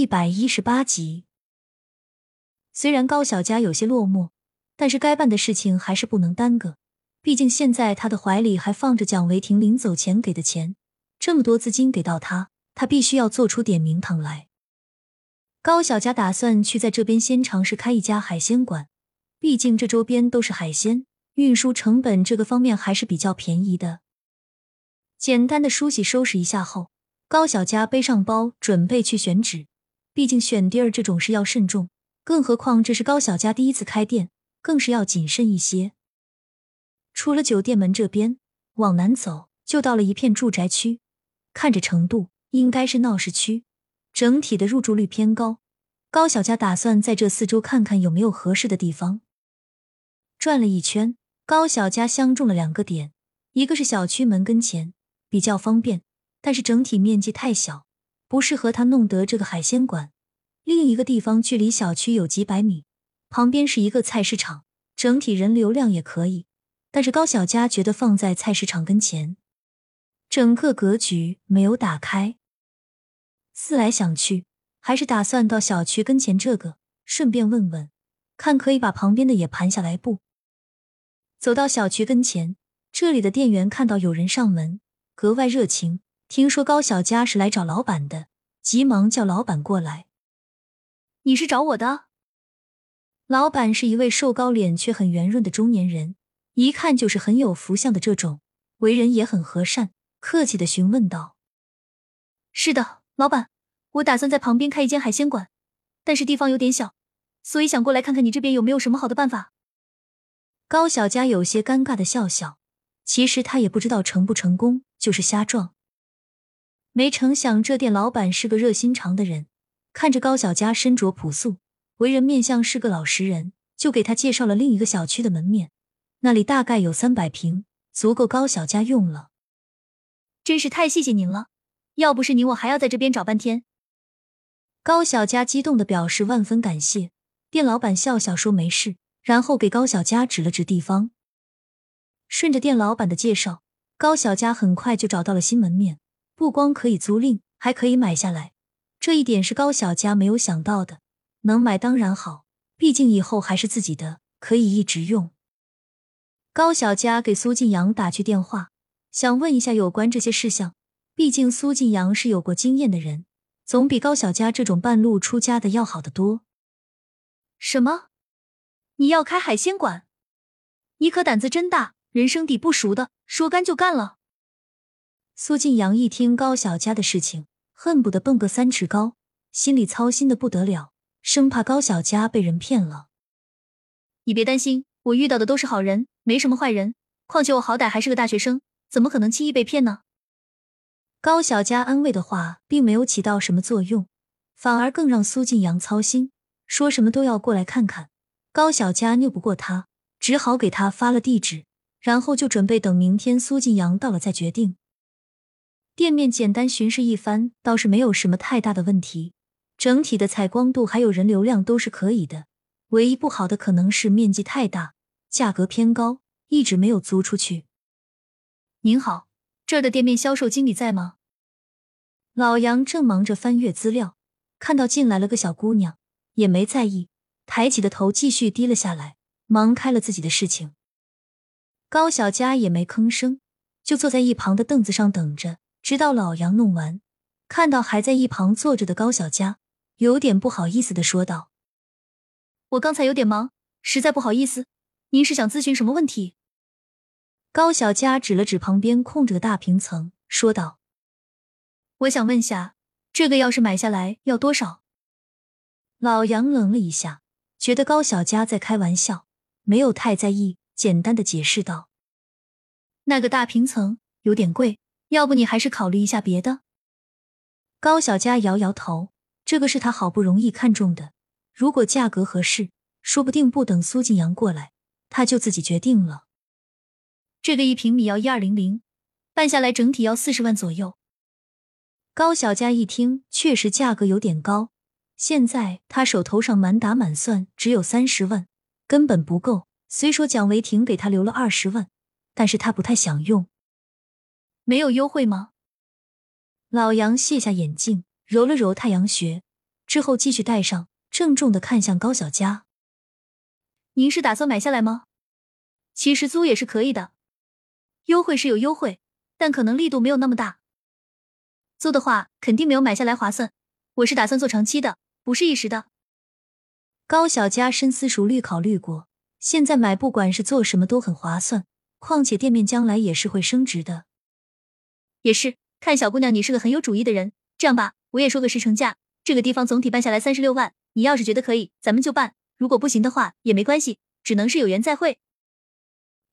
一百一十八集。虽然高小佳有些落寞，但是该办的事情还是不能耽搁。毕竟现在他的怀里还放着蒋维婷临走前给的钱，这么多资金给到他，他必须要做出点名堂来。高小佳打算去在这边先尝试开一家海鲜馆，毕竟这周边都是海鲜，运输成本这个方面还是比较便宜的。简单的梳洗收拾一下后，高小佳背上包准备去选址。毕竟选地儿这种事要慎重，更何况这是高小佳第一次开店，更是要谨慎一些。出了酒店门这边，往南走就到了一片住宅区，看着程度应该是闹市区，整体的入住率偏高。高小佳打算在这四周看看有没有合适的地方。转了一圈，高小佳相中了两个点，一个是小区门跟前，比较方便，但是整体面积太小，不适合他弄得这个海鲜馆。另一个地方距离小区有几百米，旁边是一个菜市场，整体人流量也可以。但是高小佳觉得放在菜市场跟前，整个格局没有打开。思来想去，还是打算到小区跟前这个，顺便问问，看可以把旁边的也盘下来不？走到小区跟前，这里的店员看到有人上门，格外热情。听说高小佳是来找老板的，急忙叫老板过来。你是找我的？老板是一位瘦高脸却很圆润的中年人。一看就是很有福相的这种，为人也很和善，客气的询问道：“是的，老板，我打算在旁边开一间海鲜馆，但是地方有点小，所以想过来看看你这边有没有什么好的办法。”高小佳有些尴尬的笑笑，其实他也不知道成不成功，就是瞎撞。没成想这店老板是个热心肠的人，看着高小佳身着朴素，为人面相是个老实人，就给他介绍了另一个小区的门面。那里大概有三百平，足够高小佳用了。真是太谢谢您了，要不是您，我还要在这边找半天。高小佳激动的表示万分感谢。店老板笑笑说没事，然后给高小佳指了指地方。顺着店老板的介绍，高小佳很快就找到了新门面，不光可以租赁，还可以买下来。这一点是高小佳没有想到的。能买当然好，毕竟以后还是自己的，可以一直用。高小佳给苏晋阳打去电话，想问一下有关这些事项。毕竟苏晋阳是有过经验的人，总比高小佳这种半路出家的要好得多。什么？你要开海鲜馆？你可胆子真大！人生地不熟的，说干就干了。苏晋阳一听高小佳的事情，恨不得蹦个三尺高，心里操心的不得了，生怕高小佳被人骗了。你别担心，我遇到的都是好人。没什么坏人，况且我好歹还是个大学生，怎么可能轻易被骗呢？高小佳安慰的话并没有起到什么作用，反而更让苏晋阳操心，说什么都要过来看看。高小佳拗不过他，只好给他发了地址，然后就准备等明天苏晋阳到了再决定。店面简单巡视一番，倒是没有什么太大的问题，整体的采光度还有人流量都是可以的，唯一不好的可能是面积太大。价格偏高，一直没有租出去。您好，这儿的店面销售经理在吗？老杨正忙着翻阅资料，看到进来了个小姑娘，也没在意，抬起的头继续低了下来，忙开了自己的事情。高小佳也没吭声，就坐在一旁的凳子上等着，直到老杨弄完。看到还在一旁坐着的高小佳，有点不好意思的说道：“我刚才有点忙，实在不好意思。”您是想咨询什么问题？高小佳指了指旁边空着的大平层，说道：“我想问下，这个要是买下来要多少？”老杨愣了一下，觉得高小佳在开玩笑，没有太在意，简单的解释道：“那个大平层有点贵，要不你还是考虑一下别的。”高小佳摇摇头，这个是他好不容易看中的，如果价格合适，说不定不等苏晋阳过来。他就自己决定了，这个一平米要一二零零，办下来整体要四十万左右。高小佳一听，确实价格有点高。现在他手头上满打满算只有三十万，根本不够。虽说蒋维婷给他留了二十万，但是他不太想用。没有优惠吗？老杨卸下眼镜，揉了揉太阳穴，之后继续戴上，郑重的看向高小佳：“您是打算买下来吗？其实租也是可以的，优惠是有优惠，但可能力度没有那么大。租的话肯定没有买下来划算。我是打算做长期的，不是一时的。”高小佳深思熟虑考虑过，现在买不管是做什么都很划算，况且店面将来也是会升值的。也是，看小姑娘你是个很有主意的人，这样吧，我也说个实成价。这个地方总体办下来三十六万，你要是觉得可以，咱们就办；如果不行的话，也没关系，只能是有缘再会。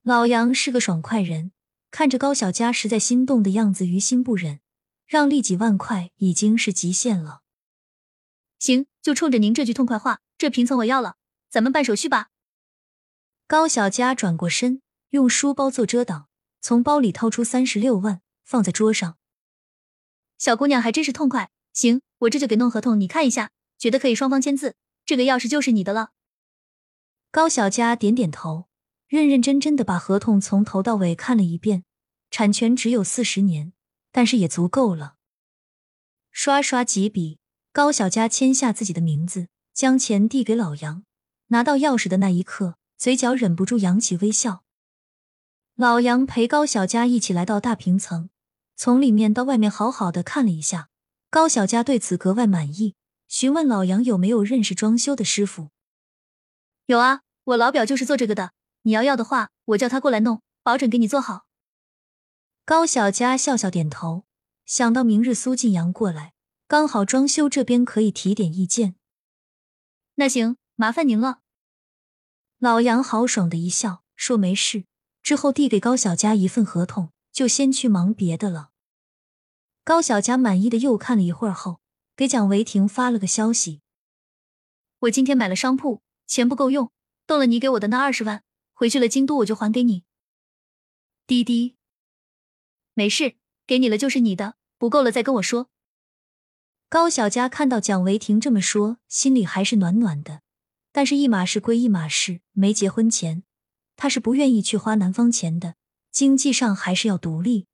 老杨是个爽快人，看着高小佳实在心动的样子，于心不忍，让利几万块已经是极限了。行，就冲着您这句痛快话，这平层我要了，咱们办手续吧。高小佳转过身，用书包做遮挡，从包里掏出三十六万，放在桌上。小姑娘还真是痛快。行，我这就给弄合同，你看一下，觉得可以双方签字，这个钥匙就是你的了。高小佳点点头，认认真真的把合同从头到尾看了一遍。产权只有四十年，但是也足够了。刷刷几笔，高小佳签下自己的名字，将钱递给老杨。拿到钥匙的那一刻，嘴角忍不住扬起微笑。老杨陪高小佳一起来到大平层，从里面到外面好好的看了一下。高小佳对此格外满意，询问老杨有没有认识装修的师傅。有啊，我老表就是做这个的。你要要的话，我叫他过来弄，保准给你做好。高小佳笑笑点头，想到明日苏晋阳过来，刚好装修这边可以提点意见。那行，麻烦您了。老杨豪爽的一笑，说没事。之后递给高小佳一份合同，就先去忙别的了。高小佳满意的又看了一会儿后，给蒋维婷发了个消息：“我今天买了商铺，钱不够用，动了你给我的那二十万，回去了京都我就还给你。”滴滴，没事，给你了就是你的，不够了再跟我说。高小佳看到蒋维婷这么说，心里还是暖暖的。但是，一码事归一码事，没结婚前，他是不愿意去花男方钱的，经济上还是要独立。